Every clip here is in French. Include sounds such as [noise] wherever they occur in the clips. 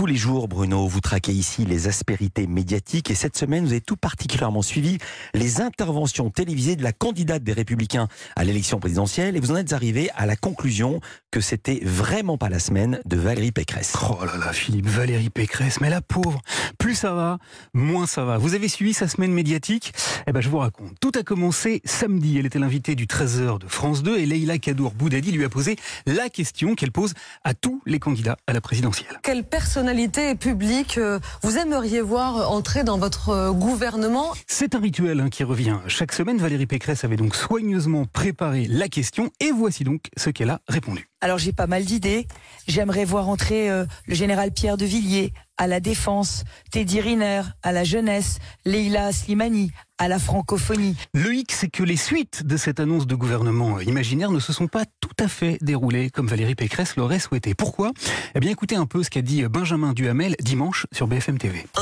Tous les jours, Bruno, vous traquez ici les aspérités médiatiques et cette semaine, vous avez tout particulièrement suivi les interventions télévisées de la candidate des Républicains à l'élection présidentielle et vous en êtes arrivé à la conclusion que c'était vraiment pas la semaine de Valérie Pécresse. Oh là là, Philippe, Valérie Pécresse, mais la pauvre, plus ça va, moins ça va. Vous avez suivi sa semaine médiatique? Eh ben, je vous raconte. Tout a commencé samedi. Elle était l'invitée du 13h de France 2 et Leïla Kadour Boudadi lui a posé la question qu'elle pose à tous les candidats à la présidentielle. Quelle personnalité publique euh, vous aimeriez voir entrer dans votre euh, gouvernement? C'est un rituel hein, qui revient chaque semaine. Valérie Pécresse avait donc soigneusement préparé la question et voici donc ce qu'elle a répondu. Alors j'ai pas mal d'idées. J'aimerais voir entrer euh, le général Pierre de Villiers à la défense, Teddy Riner à la jeunesse, Leila Slimani à la francophonie. Le hic, c'est que les suites de cette annonce de gouvernement imaginaire ne se sont pas tout à fait déroulées comme Valérie Pécresse l'aurait souhaité. Pourquoi? Eh bien, écoutez un peu ce qu'a dit Benjamin Duhamel dimanche sur BFM TV. 1.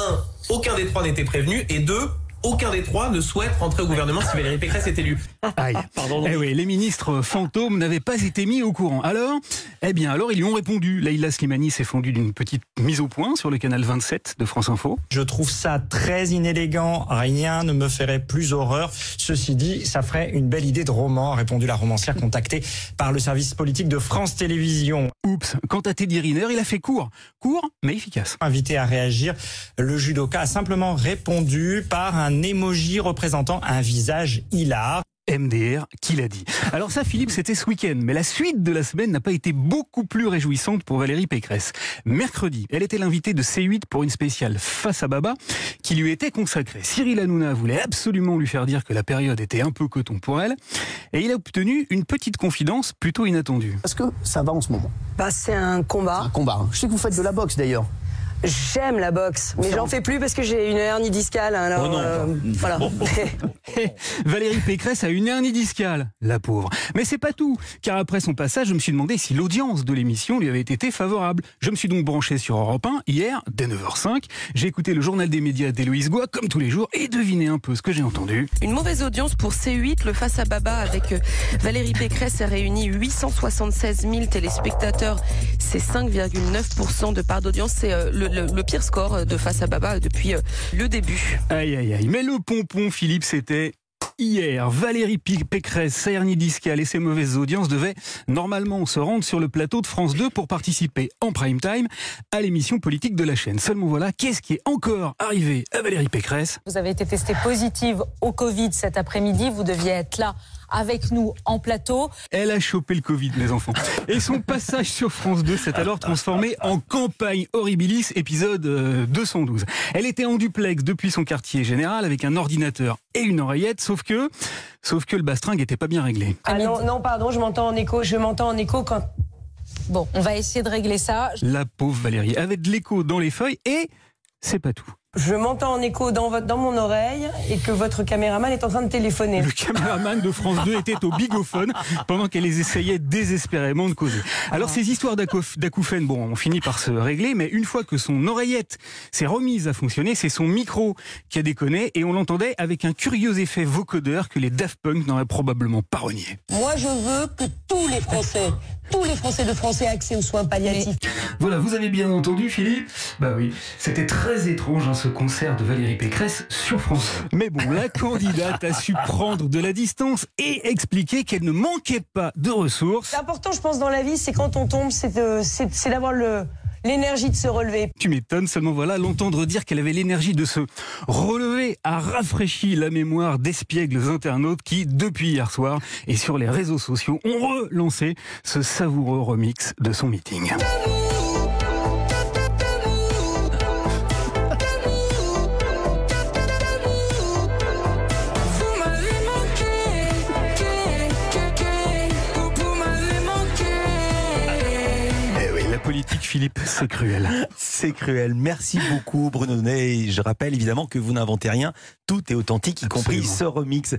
Aucun des trois n'était prévenu. Et 2 aucun des trois ne souhaite rentrer au gouvernement si Valérie Pécresse est élue. Aïe. Pardon. Eh oui, les ministres fantômes n'avaient pas été mis au courant. Alors, eh bien, alors ils lui ont répondu. Leïla Slimani s'est fondue d'une petite mise au point sur le canal 27 de France Info. Je trouve ça très inélégant. Rien ne me ferait plus horreur. Ceci dit, ça ferait une belle idée de roman, a répondu la romancière contactée par le service politique de France Télévisions. Oups. Quant à Teddy Riner, il a fait court. Court, mais efficace. Invité à réagir, le judoka a simplement répondu par un un emoji représentant un visage hilar. MDR, qui l'a dit. Alors ça, Philippe, c'était ce week-end, mais la suite de la semaine n'a pas été beaucoup plus réjouissante pour Valérie Pécresse. Mercredi, elle était l'invitée de C8 pour une spéciale Face à Baba qui lui était consacrée. Cyril Hanouna voulait absolument lui faire dire que la période était un peu coton pour elle, et il a obtenu une petite confidence plutôt inattendue. Est-ce que ça va en ce moment bah, C'est un combat. Un combat. Je sais que vous faites de la boxe d'ailleurs. J'aime la boxe, mais j'en fais plus parce que j'ai une hernie discale. Hein, alors, oh non. euh, [laughs] voilà. [laughs] Valérie Pécresse a une hernie discale, la pauvre. Mais c'est pas tout, car après son passage, je me suis demandé si l'audience de l'émission lui avait été favorable. Je me suis donc branché sur Europe 1 hier, dès 9h05. J'ai écouté le journal des médias d'Héloïse Goua, comme tous les jours, et deviné un peu ce que j'ai entendu. Une mauvaise audience pour C8, le face à Baba avec euh, Valérie Pécresse a réuni 876 000 téléspectateurs. C'est 5,9% de part d'audience. C'est euh, le le, pire score de face à Baba depuis euh, le début. Aïe aïe aïe. Mais le pompon, Philippe, c'était hier. Valérie Pécresse, sa hernie discale et ses mauvaises audiences devaient normalement se rendre sur le plateau de France 2 pour participer en prime time à l'émission politique de la chaîne. Seulement voilà, qu'est-ce qui est encore arrivé à Valérie Pécresse? Vous avez été testée positive au Covid cet après-midi. Vous deviez être là avec nous en plateau. Elle a chopé le Covid, mes enfants. [laughs] Et son passage sur France 2 s'est alors transformé en campagne horribilis, épisode 212. Euh, Elle était en duplex depuis son quartier général avec un ordinateur et une oreillette, sauf que, sauf que le bastringue n'était pas bien réglé. Ah non, non, pardon, je m'entends en écho. Je m'entends en écho quand. Bon, on va essayer de régler ça. La pauvre Valérie avait de l'écho dans les feuilles et c'est pas tout je m'entends en écho dans, votre, dans mon oreille et que votre caméraman est en train de téléphoner. Le caméraman de France 2 était au bigophone pendant qu'elle essayait désespérément de causer. Alors ces histoires d'acouphènes, bon, on finit par se régler, mais une fois que son oreillette s'est remise à fonctionner, c'est son micro qui a déconné et on l'entendait avec un curieux effet vocodeur que les Daft Punk n'auraient probablement pas renié. Moi, je veux que tous les Français, tous les Français de France aient accès aux soins palliatifs. Voilà, vous avez bien entendu, Philippe Bah oui, c'était très étrange hein, ce concert de Valérie Pécresse sur France. Mais bon, la candidate a su prendre de la distance et expliquer qu'elle ne manquait pas de ressources. C'est important, je pense, dans la vie, c'est quand on tombe, c'est d'avoir le l'énergie de se relever. Tu m'étonnes, seulement voilà, l'entendre dire qu'elle avait l'énergie de se relever a rafraîchi la mémoire d'espiègles internautes qui, depuis hier soir et sur les réseaux sociaux, ont relancé ce savoureux remix de son meeting. Politique, Philippe, c'est cruel. [laughs] C'est cruel. Merci beaucoup, Bruno Ney. Je rappelle évidemment que vous n'inventez rien. Tout est authentique, y compris ce remix.